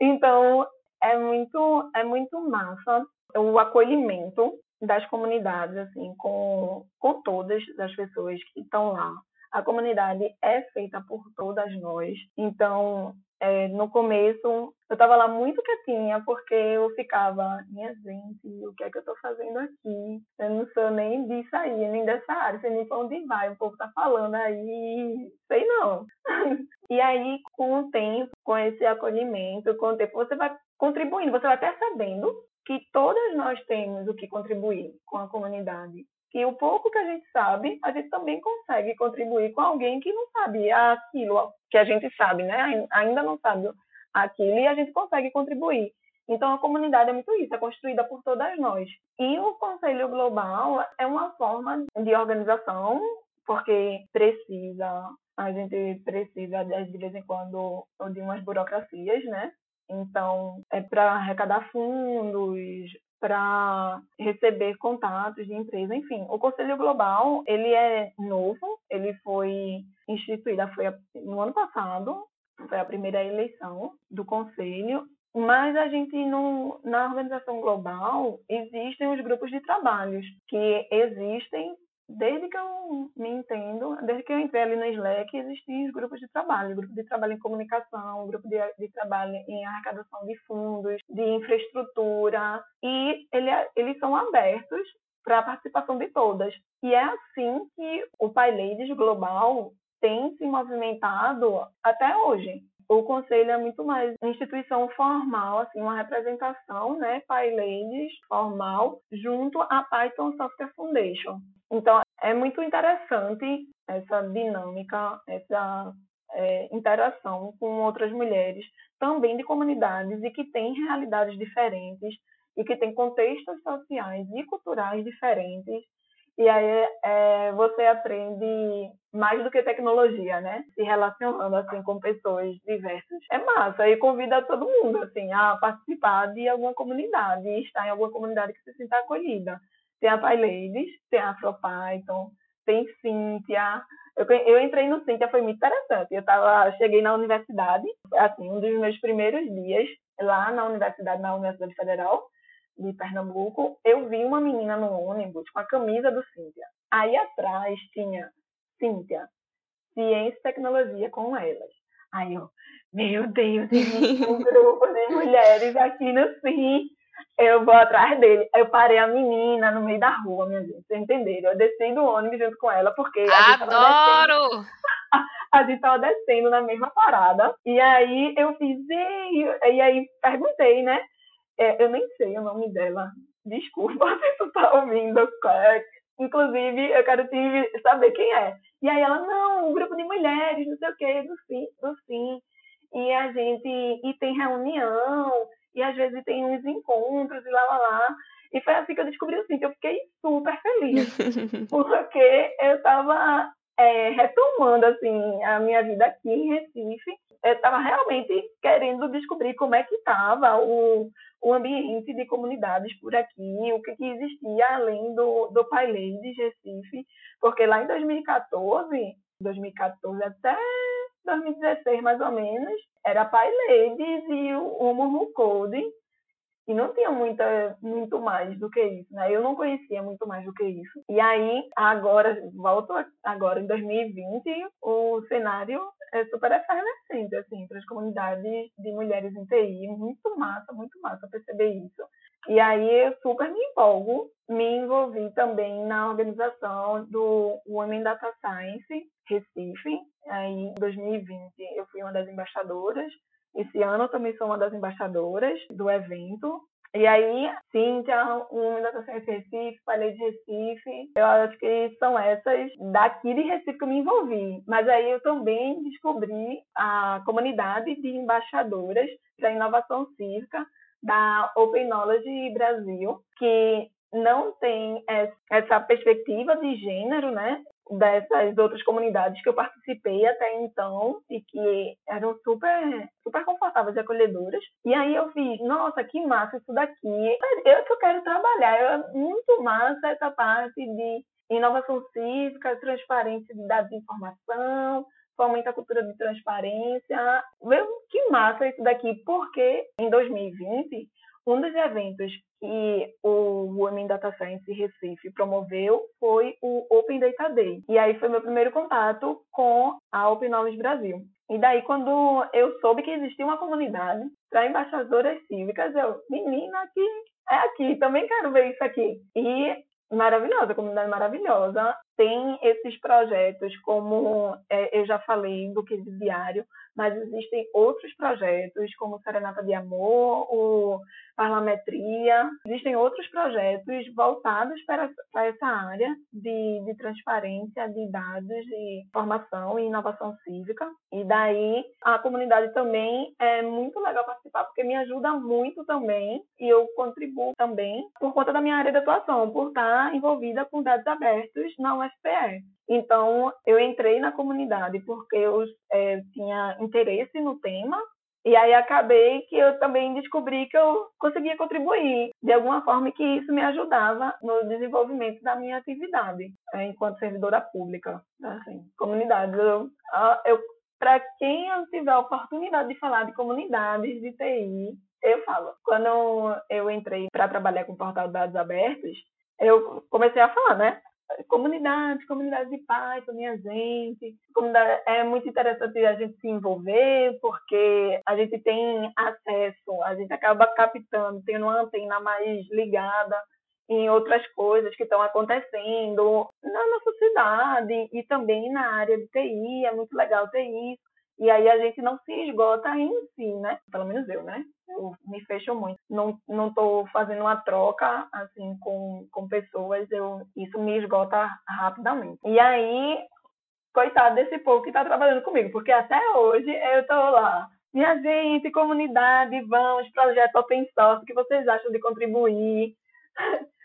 então, é muito, é muito massa o acolhimento das comunidades, assim, com, com todas as pessoas que estão lá. A comunidade é feita por todas nós. Então, é, no começo, eu estava lá muito quietinha, porque eu ficava, minha gente, o que é que eu estou fazendo aqui? Eu não sou nem disso aí, nem dessa área, sei nem para onde vai, o povo está falando aí, sei não. e aí, com o tempo, com esse acolhimento, com o tempo, você vai contribuindo, você vai percebendo que todas nós temos o que contribuir com a comunidade que o pouco que a gente sabe, a gente também consegue contribuir com alguém que não sabe aquilo que a gente sabe, né? Ainda não sabe aquilo e a gente consegue contribuir. Então, a comunidade é muito isso, é construída por todas nós. E o Conselho Global é uma forma de organização, porque precisa, a gente precisa, de vez em quando, de umas burocracias, né? Então, é para arrecadar fundos, para receber contatos de empresa, enfim. O Conselho Global, ele é novo, ele foi instituído foi no ano passado, foi a primeira eleição do conselho, mas a gente no, na organização global existem os grupos de trabalhos que existem desde que eu me entendo, desde que eu entrei ali no Slack, existiam os grupos de trabalho, grupo de trabalho em comunicação, grupo de, de trabalho em arrecadação de fundos, de infraestrutura, e ele, eles são abertos para a participação de todas. E é assim que o Pai Ladies Global tem se movimentado até hoje. O conselho é muito mais uma instituição formal, assim, uma representação, né, Pai formal, junto à Python Software Foundation. Então, é muito interessante essa dinâmica, essa é, interação com outras mulheres, também de comunidades e que têm realidades diferentes e que têm contextos sociais e culturais diferentes. E aí é, você aprende mais do que tecnologia, né? Se relacionando assim com pessoas diversas. É massa e convida todo mundo assim a participar de alguma comunidade, estar em alguma comunidade que se sinta acolhida. Tem a PyLadies, tem a AfroPython, tem Cíntia, eu, eu entrei no Cintia, foi muito interessante. Eu tava, cheguei na universidade, assim, um dos meus primeiros dias lá na universidade, na Universidade Federal de Pernambuco, eu vi uma menina no ônibus com a camisa do Cíntia. Aí atrás tinha Cíntia, ciência e tecnologia com elas. Aí eu, meu Deus, existe um grupo de mulheres aqui no CIM eu vou atrás dele. Eu parei a menina no meio da rua, minha gente. Vocês entenderam? Eu desci do ônibus junto com ela, porque. Adoro! A gente tava descendo na mesma parada. E aí eu fiz. E aí perguntei, né? É, eu nem sei o nome dela. Desculpa se tu tá ouvindo. É, inclusive, eu quero te saber quem é. E aí ela, não, um grupo de mulheres, não sei o quê, do sim, do sim. E a gente. E tem reunião e às vezes tem uns encontros e lá, lá, lá. E foi assim que eu descobri o que Eu fiquei super feliz, porque eu estava é, retomando assim a minha vida aqui em Recife. Eu estava realmente querendo descobrir como é que estava o, o ambiente de comunidades por aqui, o que, que existia além do, do Pai de Recife, porque lá em 2014, 2014 até 2016 mais ou menos, era Pai Ladies e o Murmur Code, e não tinha muita, muito mais do que isso, né? Eu não conhecia muito mais do que isso. E aí, agora, volto agora em 2020, o cenário é super efervescente, assim, para as comunidades de mulheres em TI. Muito massa, muito massa perceber isso. E aí eu super me empolgo, me envolvi também na organização do Women Data Science Recife. Aí, em 2020, eu fui uma das embaixadoras. Esse ano eu também sou uma das embaixadoras do evento. E aí, Cíntia, Women Data Science Recife, falei de Recife. Eu acho que são essas daqui de Recife que eu me envolvi. Mas aí eu também descobri a comunidade de embaixadoras para inovação cívica da Open Knowledge Brasil, que não tem essa perspectiva de gênero, né? dessas outras comunidades que eu participei até então e que eram super super confortáveis e acolhedoras. E aí eu fiz, nossa, que massa isso daqui. Eu que eu quero trabalhar, é muito massa essa parte de inovação cívica, transparência de dados de informação, fomenta a cultura de transparência. Meu, que massa isso daqui, porque em 2020, um dos eventos que o Women Data Science Recife promoveu foi o Open Data Day. E aí foi meu primeiro contato com a Open Knowledge Brasil. E daí, quando eu soube que existia uma comunidade para embaixadoras cívicas, eu, menina, aqui, é aqui, também quero ver isso aqui. E maravilhosa, comunidade maravilhosa. Tem esses projetos, como é, eu já falei do que diário, mas existem outros projetos, como Serenata de Amor, o Parlametria. Existem outros projetos voltados para, para essa área de, de transparência de dados, de formação e inovação cívica. E daí a comunidade também é muito legal participar, porque me ajuda muito também e eu contribuo também por conta da minha área de atuação, por estar envolvida com dados abertos na UFPE. Então, eu entrei na comunidade porque eu é, tinha interesse no tema e aí acabei que eu também descobri que eu conseguia contribuir de alguma forma que isso me ajudava no desenvolvimento da minha atividade é, enquanto servidora pública. Assim, comunidade, eu, eu para quem eu tiver a oportunidade de falar de comunidades de TI, eu falo. Quando eu entrei para trabalhar com o portal de dados abertos, eu comecei a falar, né? Comunidade, comunidade de Python, minha gente. É muito interessante a gente se envolver, porque a gente tem acesso, a gente acaba captando, tendo uma antena mais ligada em outras coisas que estão acontecendo na nossa cidade e também na área de TI. É muito legal ter isso. E aí a gente não se esgota em si, né? Pelo menos eu, né? Eu me fecho muito. Não não fazendo uma troca assim com, com pessoas, eu isso me esgota rapidamente. E aí, coitado desse povo que está trabalhando comigo, porque até hoje eu tô lá. Minha gente, comunidade, vamos, projeto open source, que vocês acham de contribuir?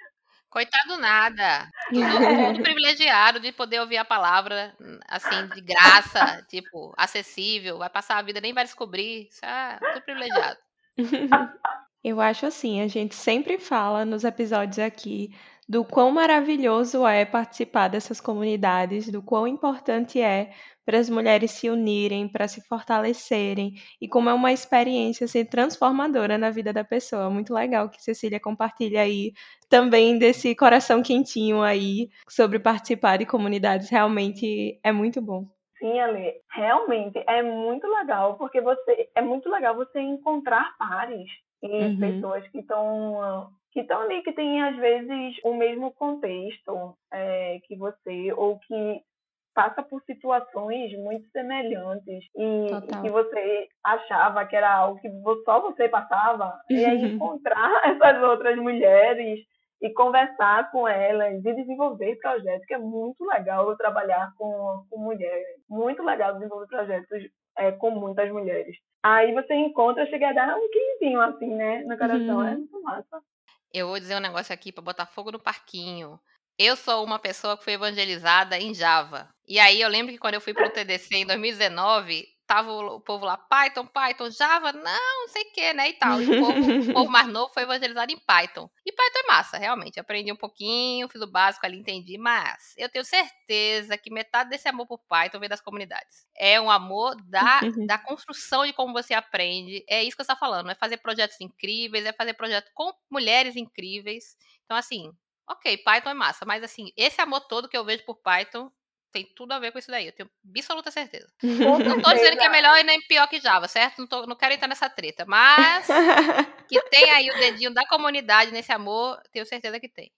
Coitado nada. Tudo privilegiado de poder ouvir a palavra, assim, de graça, tipo, acessível. Vai passar a vida, nem vai descobrir. Isso é tudo privilegiado. Eu acho assim, a gente sempre fala nos episódios aqui do quão maravilhoso é participar dessas comunidades, do quão importante é para as mulheres se unirem, para se fortalecerem, e como é uma experiência assim, transformadora na vida da pessoa. Muito legal que Cecília compartilha aí também desse coração quentinho aí sobre participar de comunidades. Realmente é muito bom. Sim, Ale, realmente é muito legal, porque você é muito legal você encontrar pares e uhum. pessoas que estão que estão ali, que têm às vezes o mesmo contexto é, que você, ou que passa por situações muito semelhantes e, e, que você achava que era algo que só você passava, e aí encontrar essas outras mulheres e conversar com elas e desenvolver projetos, que é muito legal trabalhar com, com mulheres, muito legal desenvolver projetos é, com muitas mulheres. Aí você encontra, chega a dar um quinzinho assim, né, no coração, uhum. é muito massa. Eu vou dizer um negócio aqui para botar fogo no parquinho. Eu sou uma pessoa que foi evangelizada em Java. E aí eu lembro que quando eu fui para o TDC em 2019, tava o povo lá, Python, Python, Java, não, não sei o que, né, e tal. E o povo, o povo, mais novo foi evangelizado em Python. E Python é massa, realmente. Aprendi um pouquinho, fiz o básico ali, entendi, mas eu tenho certeza que metade desse amor por Python vem das comunidades. É um amor da, da construção de como você aprende. É isso que eu estou falando, é fazer projetos incríveis, é fazer projetos com mulheres incríveis. Então, assim, ok, Python é massa, mas assim, esse amor todo que eu vejo por Python tem tudo a ver com isso daí, eu tenho absoluta certeza. não tô dizendo que é melhor e nem pior que Java, certo? Não, tô, não quero entrar nessa treta, mas que tem aí o dedinho da comunidade nesse amor, tenho certeza que tem.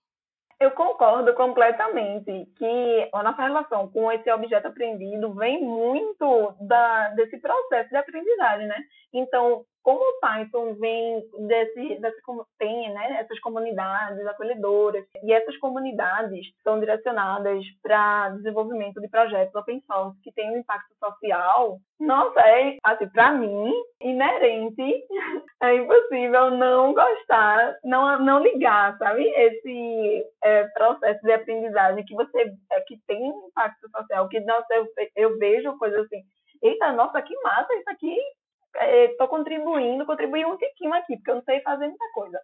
Eu concordo completamente que a nossa relação com esse objeto aprendido vem muito da, desse processo de aprendizagem, né? Então, como o Python vem desse, desse tem né, essas comunidades acolhedoras e essas comunidades são direcionadas para desenvolvimento de projetos open source que têm um impacto social, nossa, é assim, para mim, inerente, é impossível não gostar, não, não ligar, sabe? Esse é, processo de aprendizagem que você é, que tem um impacto social, que nossa, eu, eu vejo coisas assim, eita, nossa, que massa, isso aqui estou é, contribuindo, contribuí um tiquinho aqui, porque eu não sei fazer muita coisa.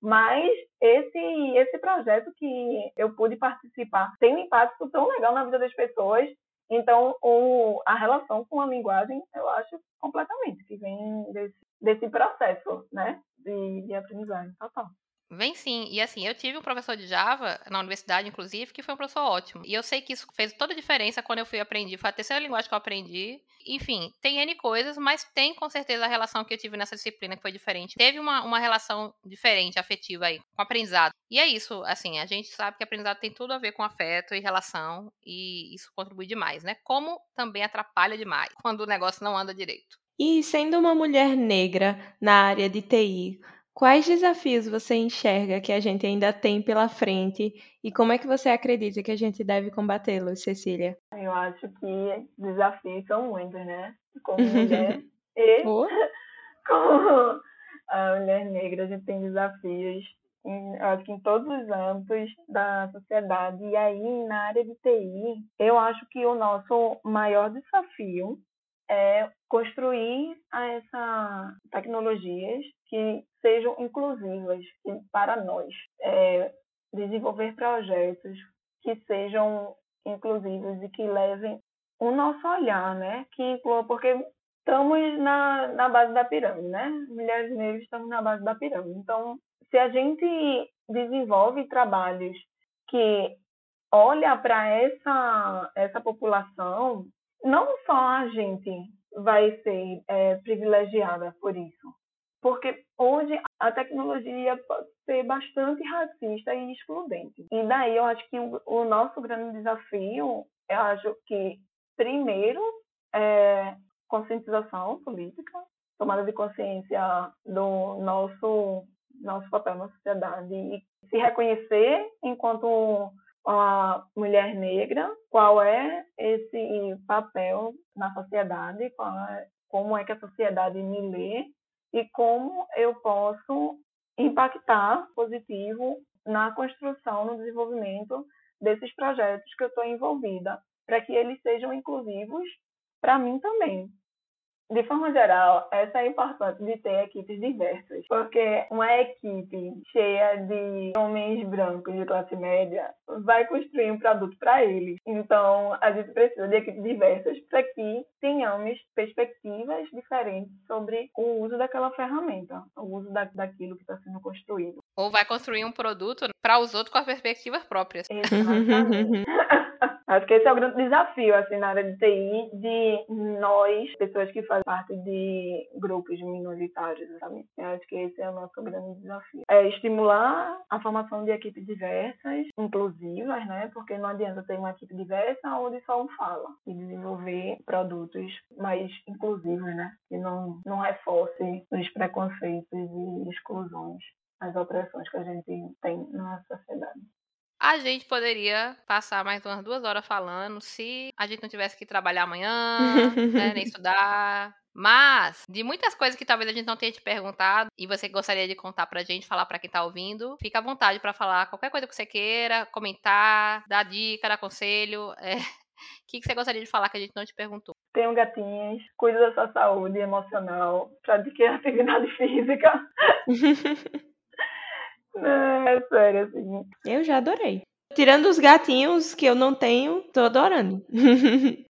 Mas esse, esse projeto que eu pude participar tem um impacto tão legal na vida das pessoas. Então, o, a relação com a linguagem, eu acho completamente que vem desse, desse processo né, de, de aprendizagem total. Vem sim. E assim, eu tive um professor de Java na universidade, inclusive, que foi um professor ótimo. E eu sei que isso fez toda a diferença quando eu fui aprender. Foi a terceira linguagem que eu aprendi. Enfim, tem N coisas, mas tem com certeza a relação que eu tive nessa disciplina que foi diferente. Teve uma, uma relação diferente, afetiva aí, com aprendizado. E é isso, assim, a gente sabe que aprendizado tem tudo a ver com afeto e relação. E isso contribui demais, né? Como também atrapalha demais quando o negócio não anda direito. E sendo uma mulher negra na área de TI, Quais desafios você enxerga que a gente ainda tem pela frente e como é que você acredita que a gente deve combatê-los, Cecília? Eu acho que desafios são muitos, né? Como mulher e oh. como a mulher negra, a gente tem desafios em, eu acho que em todos os âmbitos da sociedade. E aí, na área de TI, eu acho que o nosso maior desafio é construir essa tecnologias que sejam inclusivas para nós, é, desenvolver projetos que sejam inclusivos e que levem o nosso olhar, né? Que porque estamos na, na base da pirâmide, né? Mulheres negras estamos na base da pirâmide. Então, se a gente desenvolve trabalhos que olha para essa essa população, não só a gente vai ser é, privilegiada por isso, porque hoje a tecnologia pode ser bastante racista e excludente. E daí eu acho que o, nosso grande desafio, eu acho que, primeiro, é conscientização política, tomada de consciência do nosso, nosso papel na sociedade e se reconhecer enquanto uma mulher negra, qual é esse papel na sociedade, é, como é que a sociedade me lê e como eu posso impactar positivo na construção, no desenvolvimento desses projetos que eu estou envolvida, para que eles sejam inclusivos para mim também, de forma geral, essa é a importância de ter equipes diversas, porque uma equipe cheia de homens brancos de classe média vai construir um produto para eles. Então, a gente precisa de equipes diversas para que tenhamos perspectivas diferentes sobre o uso daquela ferramenta, o uso da, daquilo que está sendo construído. Ou vai construir um produto para os outros com as perspectivas próprias. Exatamente. Acho que esse é o grande desafio, assim, na área de TI, de nós, pessoas que fazem parte de grupos minoritários, sabe? Eu acho que esse é o nosso grande desafio. É estimular a formação de equipes diversas, inclusivas, né? Porque não adianta ter uma equipe diversa onde só um fala. E desenvolver produtos mais inclusivos, né? Que não, não reforcem os preconceitos e exclusões, as opressões que a gente tem na sociedade. A gente poderia passar mais umas duas horas falando se a gente não tivesse que trabalhar amanhã, né, nem estudar. Mas, de muitas coisas que talvez a gente não tenha te perguntado e você gostaria de contar pra gente, falar pra quem tá ouvindo, fica à vontade para falar qualquer coisa que você queira, comentar, dar dica, dar conselho. É... O que, que você gostaria de falar que a gente não te perguntou? Tenho gatinhas, cuida da sua saúde emocional, pratique atividade física. É, sério, assim. Eu já adorei. Tirando os gatinhos que eu não tenho, tô adorando.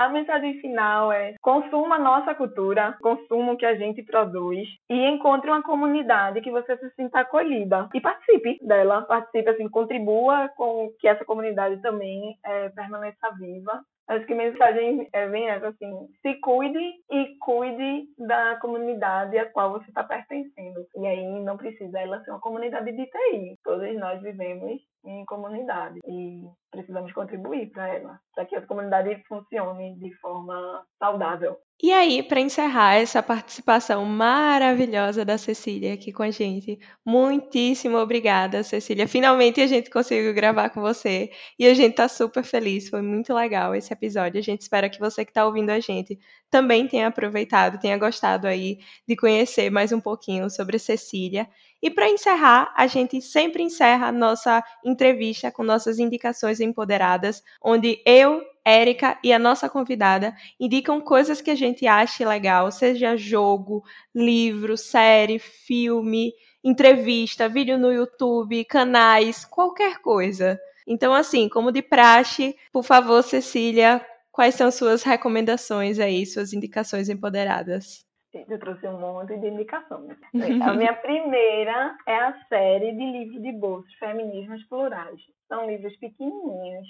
A mensagem final é: consuma a nossa cultura, consuma o que a gente produz e encontre uma comunidade que você se sinta acolhida e participe dela, participe assim, contribua com que essa comunidade também é, permaneça viva Acho que a mensagem é bem essa, assim, se cuide e cuide da comunidade a qual você está pertencendo. E aí não precisa ela ser uma comunidade de TI. Todos nós vivemos em comunidade e precisamos contribuir para ela, para que a comunidade funcione de forma saudável. E aí, para encerrar essa participação maravilhosa da Cecília aqui com a gente, muitíssimo obrigada, Cecília. Finalmente a gente conseguiu gravar com você e a gente tá super feliz. Foi muito legal esse episódio. A gente espera que você que está ouvindo a gente também tenha aproveitado, tenha gostado aí de conhecer mais um pouquinho sobre Cecília. E para encerrar, a gente sempre encerra a nossa entrevista com nossas indicações empoderadas, onde eu, Érica e a nossa convidada indicam coisas que a gente ache legal, seja jogo, livro, série, filme, entrevista, vídeo no YouTube, canais, qualquer coisa. Então, assim, como de praxe, por favor, Cecília, quais são suas recomendações aí, suas indicações empoderadas? Eu trouxe um monte de indicações. A minha primeira é a série de livros de bolsos Feminismos Plurais. São livros pequenininhos,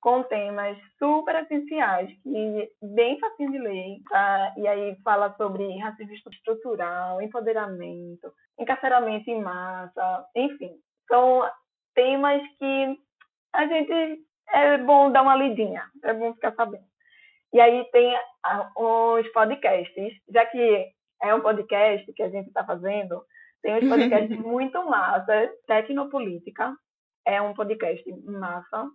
com temas super essenciais, que bem fácil de ler. Tá? E aí fala sobre racismo estrutural, empoderamento, encarceramento em massa, enfim. São temas que a gente é bom dar uma lidinha, é bom ficar sabendo. E aí tem os podcasts, já que é um podcast que a gente está fazendo, tem uns podcasts muito massa. Tecnopolítica é um podcast massa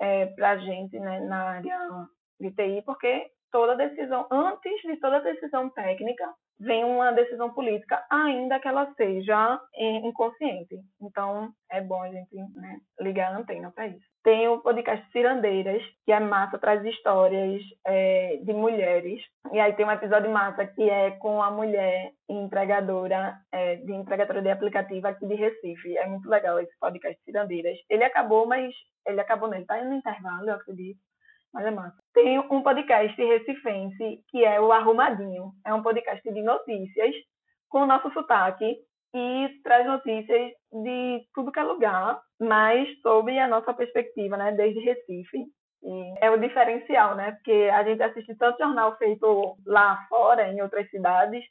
é, para a gente né, na área de TI, porque toda decisão, antes de toda decisão técnica, vem uma decisão política, ainda que ela seja inconsciente. Então, é bom a gente né, ligar a antena para isso. Tem o podcast Cirandeiras, que é massa, traz histórias é, de mulheres. E aí tem um episódio massa que é com a mulher entregadora, é, de entregadora de aplicativo aqui de Recife. É muito legal esse podcast Cirandeiras. Ele acabou, mas ele acabou nele. Tá no intervalo, eu acredito. Mas é massa. Tem um podcast recifense que é o Arrumadinho. É um podcast de notícias com o nosso sotaque e traz notícias de tudo que é lugar, mas sobre a nossa perspectiva, né, desde Recife. E é o diferencial, né, porque a gente assiste tanto jornal feito lá fora, em outras cidades,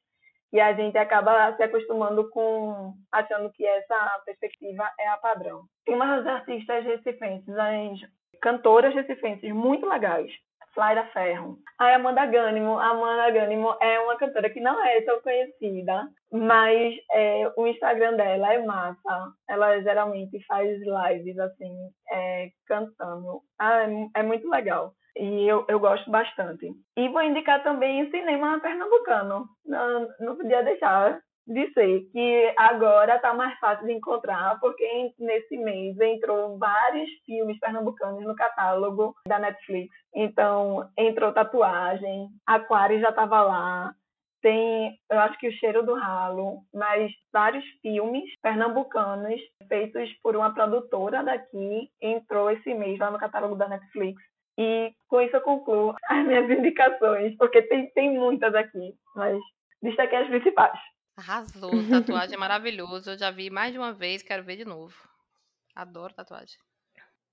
E a gente acaba se acostumando com achando que essa perspectiva é a padrão. Tem umas artistas recifenses, as cantoras recifenses muito legais. Flaira Ferro. A Amanda Gânimo. A Amanda Gânimo é uma cantora que não é tão conhecida, mas é, o Instagram dela é massa. Ela geralmente faz lives, assim, é, cantando. Ah, é, é muito legal. E eu, eu gosto bastante. E vou indicar também o cinema pernambucano. Não, não podia deixar de ser que agora está mais fácil de encontrar, porque nesse mês entrou vários filmes pernambucanos no catálogo da Netflix. Então, entrou Tatuagem, Aquário já estava lá, tem, eu acho que O Cheiro do Ralo, mas vários filmes pernambucanos feitos por uma produtora daqui entrou esse mês lá no catálogo da Netflix. E com isso eu concluo as minhas indicações, porque tem, tem muitas aqui, mas destaquei as principais. Arrasou, tatuagem é maravilhoso. Eu já vi mais de uma vez, quero ver de novo. Adoro tatuagem.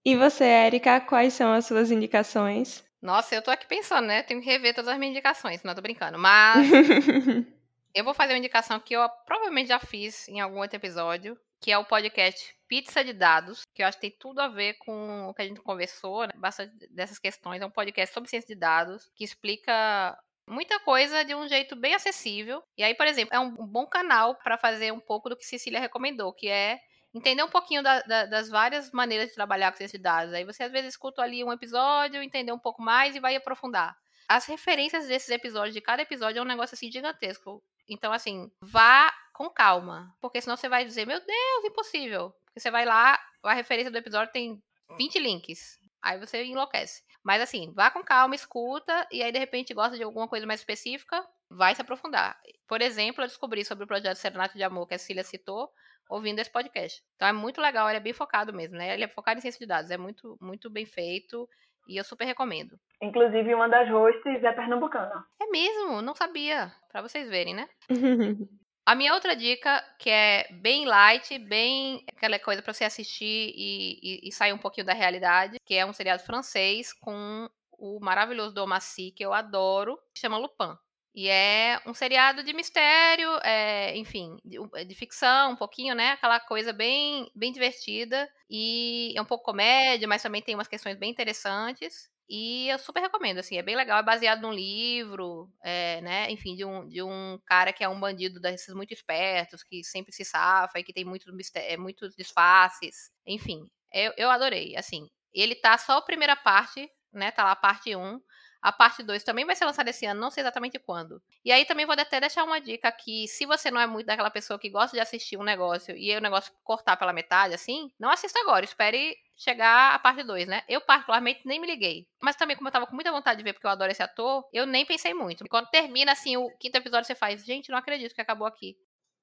E você, Érica, quais são as suas indicações? Nossa, eu tô aqui pensando, né? Tenho que rever todas as minhas indicações, não tô brincando. Mas eu vou fazer uma indicação que eu provavelmente já fiz em algum outro episódio, que é o podcast Pizza de Dados, que eu acho que tem tudo a ver com o que a gente conversou, né? bastante dessas questões. É um podcast sobre ciência de dados, que explica muita coisa de um jeito bem acessível. E aí, por exemplo, é um bom canal para fazer um pouco do que Cecília recomendou, que é entender um pouquinho da, da, das várias maneiras de trabalhar com ciência de dados. Aí você às vezes escuta ali um episódio, entender um pouco mais e vai aprofundar. As referências desses episódios, de cada episódio, é um negócio assim gigantesco. Então, assim, vá com calma. Porque senão você vai dizer, meu Deus, impossível. Porque você vai lá, a referência do episódio tem 20 links. Aí você enlouquece. Mas assim, vá com calma, escuta, e aí de repente gosta de alguma coisa mais específica, vai se aprofundar. Por exemplo, eu descobri sobre o projeto Serenato de Amor, que a Cília citou, ouvindo esse podcast. Então é muito legal, ele é bem focado mesmo, né? Ele é focado em ciência de dados, é muito, muito bem feito e eu super recomendo. Inclusive, uma das hosts é pernambucana. É mesmo? Não sabia. Para vocês verem, né? A minha outra dica, que é bem light, bem aquela coisa para você assistir e, e, e, sair um pouquinho da realidade, que é um seriado francês com o maravilhoso Domacy, que eu adoro, que chama Lupin. E é um seriado de mistério, é, enfim, de, de, ficção, um pouquinho, né? Aquela coisa bem, bem divertida. E é um pouco comédia, mas também tem umas questões bem interessantes. E eu super recomendo, assim, é bem legal, é baseado num livro, é, né, enfim, de um, de um cara que é um bandido desses muito espertos, que sempre se safa e que tem muitos, é, muitos disfarces, enfim, eu, eu adorei, assim, ele tá só a primeira parte, né, tá lá a parte 1, a parte 2 também vai ser lançada esse ano, não sei exatamente quando. E aí também vou até deixar uma dica que se você não é muito daquela pessoa que gosta de assistir um negócio e o negócio cortar pela metade, assim, não assista agora, espere chegar a parte 2, né? Eu particularmente nem me liguei. Mas também como eu tava com muita vontade de ver porque eu adoro esse ator, eu nem pensei muito. E quando termina assim o quinto episódio você faz, gente, não acredito que acabou aqui.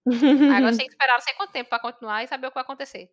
Agora você tem que esperar não sei quanto tempo para continuar e saber o que vai acontecer.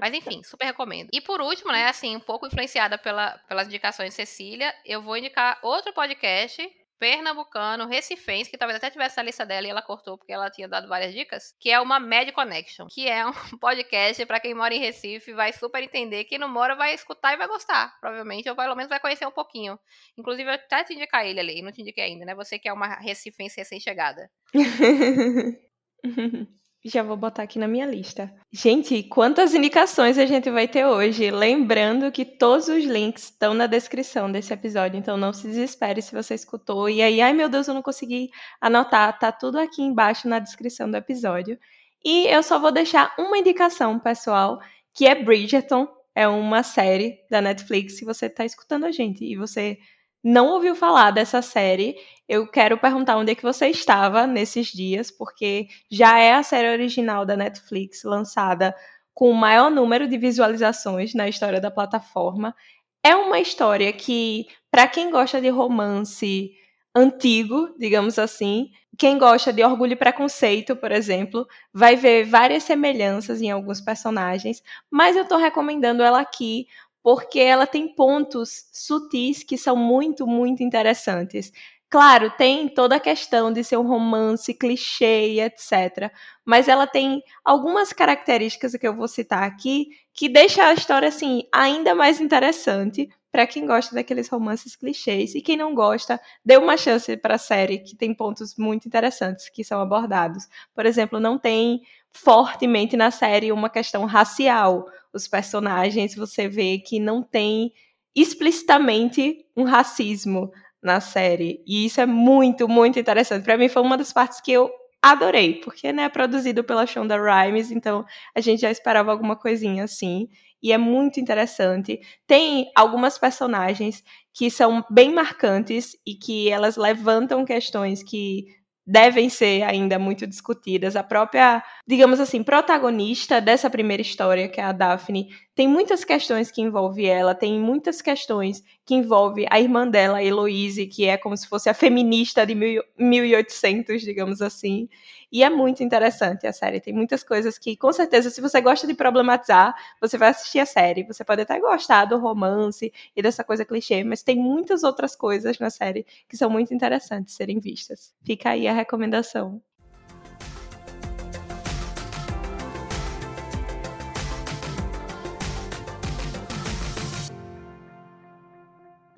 Mas enfim, super recomendo. E por último, né, assim, um pouco influenciada pela, pelas indicações de Cecília, eu vou indicar outro podcast pernambucano, recifense, que talvez até tivesse na lista dela e ela cortou porque ela tinha dado várias dicas, que é uma Med Connection, que é um podcast para quem mora em Recife, vai super entender, quem não mora vai escutar e vai gostar, provavelmente, ou pelo menos vai conhecer um pouquinho. Inclusive, eu até te indicar ele ali, não te indiquei ainda, né? Você que é uma recifense recém-chegada. Já vou botar aqui na minha lista. Gente, quantas indicações a gente vai ter hoje? Lembrando que todos os links estão na descrição desse episódio, então não se desespere se você escutou. E aí, ai meu Deus, eu não consegui anotar. Tá tudo aqui embaixo na descrição do episódio. E eu só vou deixar uma indicação, pessoal, que é Bridgerton. É uma série da Netflix. Se você está escutando a gente e você não ouviu falar dessa série, eu quero perguntar onde é que você estava nesses dias, porque já é a série original da Netflix lançada com o maior número de visualizações na história da plataforma. É uma história que, para quem gosta de romance antigo, digamos assim, quem gosta de Orgulho e Preconceito, por exemplo, vai ver várias semelhanças em alguns personagens, mas eu estou recomendando ela aqui porque ela tem pontos sutis que são muito, muito interessantes. Claro, tem toda a questão de ser um romance clichê, etc. Mas ela tem algumas características que eu vou citar aqui que deixa a história assim ainda mais interessante para quem gosta daqueles romances clichês e quem não gosta, dê uma chance para a série que tem pontos muito interessantes que são abordados. Por exemplo, não tem fortemente na série uma questão racial. Os personagens você vê que não tem explicitamente um racismo na série. E isso é muito, muito interessante. Para mim foi uma das partes que eu adorei, porque né, é produzido pela Shonda Rhimes, então a gente já esperava alguma coisinha assim. E é muito interessante. Tem algumas personagens que são bem marcantes e que elas levantam questões que devem ser ainda muito discutidas. A própria, digamos assim, protagonista dessa primeira história, que é a Daphne, tem muitas questões que envolve ela, tem muitas questões que envolve a irmã dela, Heloise, que é como se fosse a feminista de 1800, digamos assim. E é muito interessante a série. Tem muitas coisas que, com certeza, se você gosta de problematizar, você vai assistir a série. Você pode até gostar do romance e dessa coisa clichê, mas tem muitas outras coisas na série que são muito interessantes serem vistas. Fica aí a recomendação.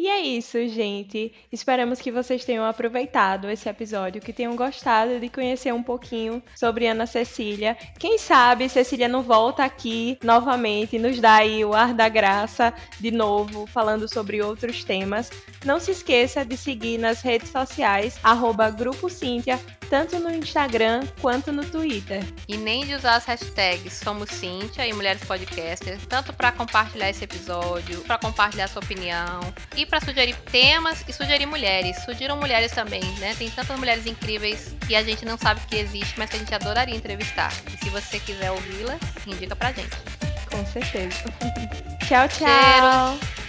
E é isso, gente. Esperamos que vocês tenham aproveitado esse episódio, que tenham gostado de conhecer um pouquinho sobre Ana Cecília. Quem sabe Cecília não volta aqui novamente, nos dá aí o ar da graça de novo, falando sobre outros temas. Não se esqueça de seguir nas redes sociais, arroba Grupo Cíntia, tanto no Instagram quanto no Twitter. E nem de usar as hashtags Somos Cíntia e Mulheres Podcasters, tanto para compartilhar esse episódio, para compartilhar sua opinião e para sugerir temas e sugerir mulheres. Sugiram mulheres também, né? Tem tantas mulheres incríveis que a gente não sabe que existe, mas que a gente adoraria entrevistar. E se você quiser ouvi-las, indica pra gente. Com certeza. tchau, tchau. Cheiro.